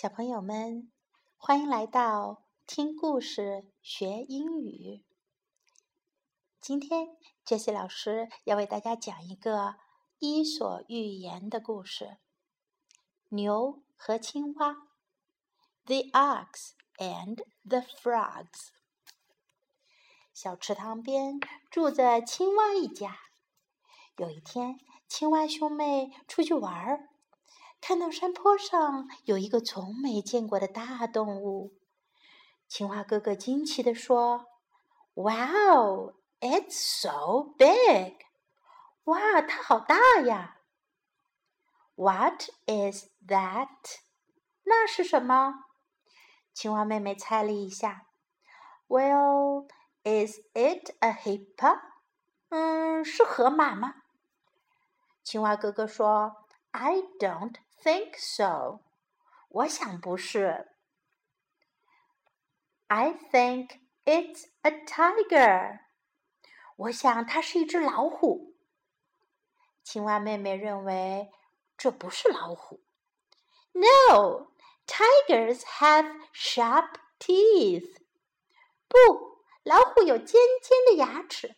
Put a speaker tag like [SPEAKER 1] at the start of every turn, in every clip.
[SPEAKER 1] 小朋友们，欢迎来到听故事学英语。今天，杰西老师要为大家讲一个《伊索寓言》的故事：牛和青蛙。The ox and the frogs。小池塘边住着青蛙一家。有一天，青蛙兄妹出去玩儿。看到山坡上有一个从没见过的大动物，青蛙哥哥惊奇地说：“Wow, it's so big！哇，它好大呀！”What is that？那是什么？青蛙妹妹猜了一下：“Well, is it a hippo？” 嗯，是河马吗？青蛙哥哥说：“I don't。” think so. 我想不是。I think it's a tiger. 我想它是一只老虎。青蛙妹妹认为这不是老虎。No, tigers have sharp teeth. 不，老虎有尖尖的牙齿。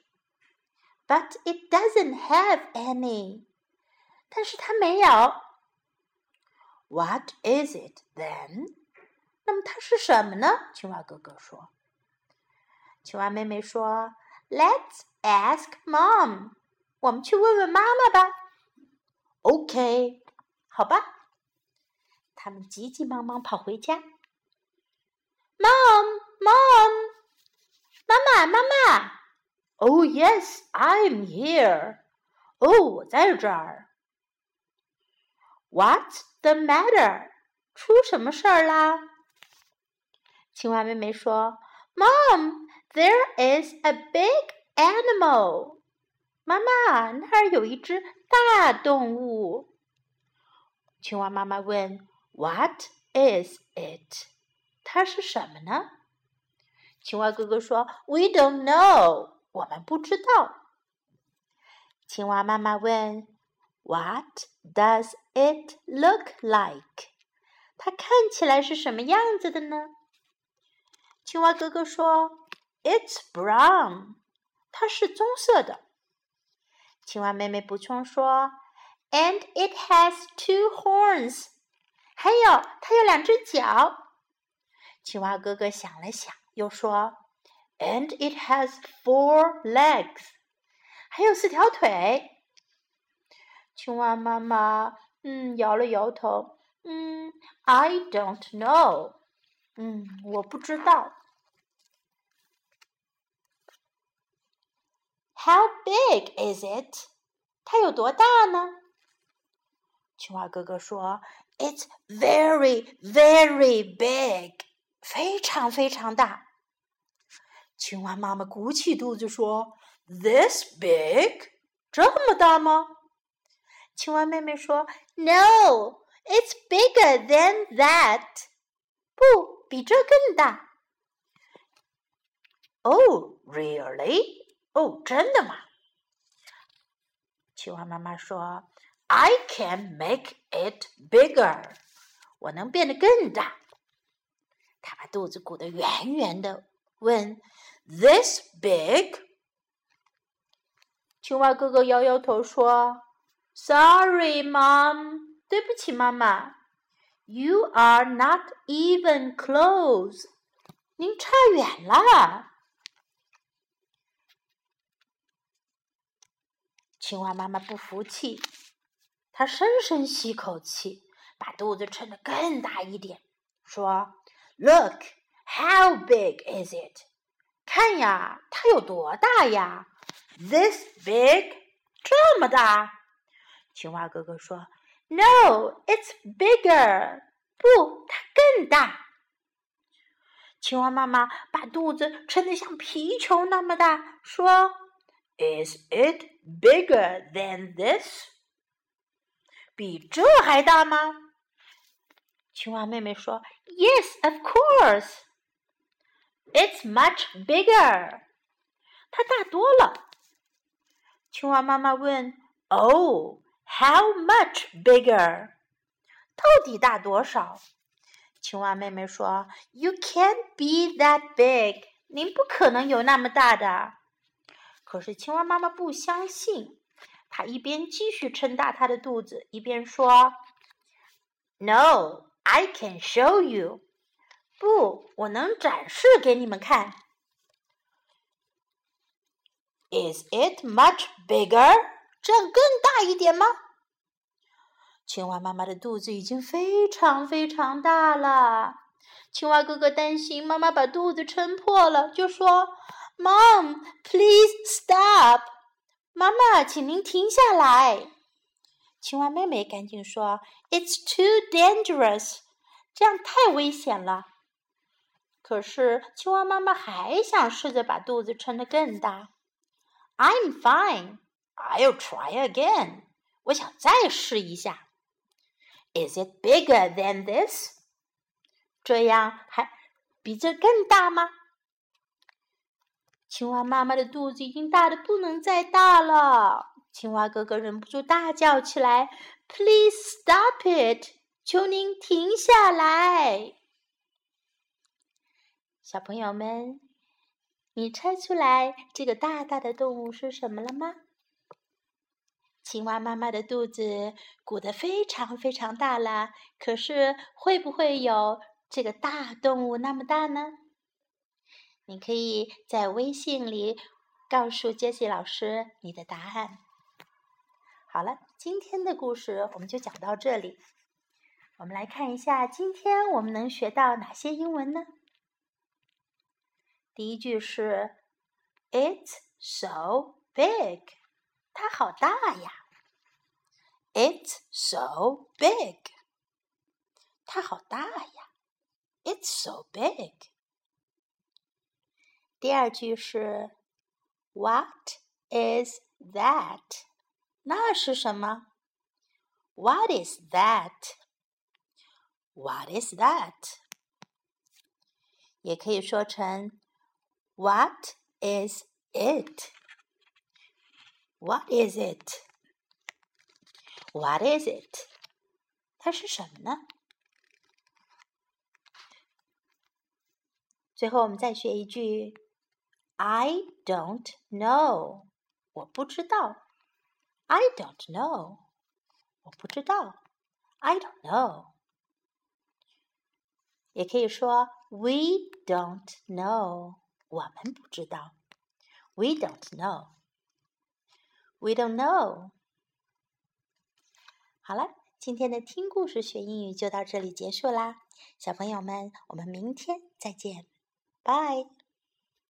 [SPEAKER 1] But it doesn't have any. 但是它没有。 What is it then？那么它是什么呢？青蛙哥哥说。青蛙妹妹说：“Let's ask mom。”我们去问问妈妈吧。OK，好吧。他们急急忙忙跑回家。Mom，Mom，妈妈，妈妈。Oh yes，I'm here。哦，我在这儿。What's the matter？出什么事儿啦？青蛙妹妹说：“Mom, there is a big animal。”妈妈，那儿有一只大动物。青蛙妈妈问：“What is it？” 它是什么呢？青蛙哥哥说：“We don't know。”我们不知道。青蛙妈妈问。What does it look like？它看起来是什么样子的呢？青蛙哥哥说：“It's brown。”它是棕色的。青蛙妹妹补充说：“And it has two horns。”还有，它有两只脚。青蛙哥哥想了想，又说：“And it has four legs。”还有四条腿。 青蛙妈妈，嗯，摇了摇头，嗯，I don't know，嗯，我不知道。How big is it？它有多大呢？青蛙哥哥说：“It's very, very big，非常非常大。”青蛙妈妈鼓起肚子说：“This big？这么大吗？”青蛙妹妹说：“No, it's bigger than that。”不，比这更大。Oh, really? 哦，真的吗？青蛙妈妈说：“I can make it bigger。”我能变得更大。她把肚子鼓得圆圆的，问：“This big？” 青蛙哥哥摇摇头说。Sorry, Mom，对不起，妈妈。You are not even close，您差远了。青蛙妈妈不服气，她深深吸口气，把肚子撑得更大一点，说：“Look, how big is it？看呀，它有多大呀？This big，这么大。”青蛙哥哥说：“No, it's bigger。”不，它更大。青蛙妈妈把肚子撑得像皮球那么大，说：“Is it bigger than this？” 比这还大吗？青蛙妹妹说：“Yes, of course. It's much bigger。”它大多了。青蛙妈妈问：“Oh？” How much bigger？到底大多少？青蛙妹妹说：“You can't be that big。您不可能有那么大的。”可是青蛙妈妈不相信，她一边继续撑大她的肚子，一边说：“No, I can show you。不，我能展示给你们看。Is it much bigger？这样更大一点吗？”青蛙妈妈的肚子已经非常非常大了。青蛙哥哥担心妈妈把肚子撑破了，就说。Mom, please stop！妈妈，请您停下来。青蛙妹妹赶紧说：“It's too dangerous！这样太危险了。”可是青蛙妈妈还想试着把肚子撑得更大。I'm fine. I'll try again. 我想再试一下。Is it bigger than this？这样还比这更大吗？青蛙妈妈的肚子已经大的不能再大了，青蛙哥哥忍不住大叫起来：“Please stop it！求您停下来！”小朋友们，你猜出来这个大大的动物是什么了吗？青蛙妈妈的肚子鼓得非常非常大了，可是会不会有这个大动物那么大呢？你可以在微信里告诉杰西老师你的答案。好了，今天的故事我们就讲到这里。我们来看一下，今天我们能学到哪些英文呢？第一句是 "It's so big"，它好大呀。"It's so big"，它好大呀。"It's so big"。第二句是 "What is that？" 那是什么？What is that？What is that？也可以说成 What is it？What is it？What is it？它是什么呢？最后，我们再学一句。I don't know，我不知道。I don't know，我不知道。I don't know，也可以说 We don't know，我们不知道。We don't know，We don't know。 好了，今天的听故事学英语就到这里结束啦，小朋友们，我们明天再见，拜。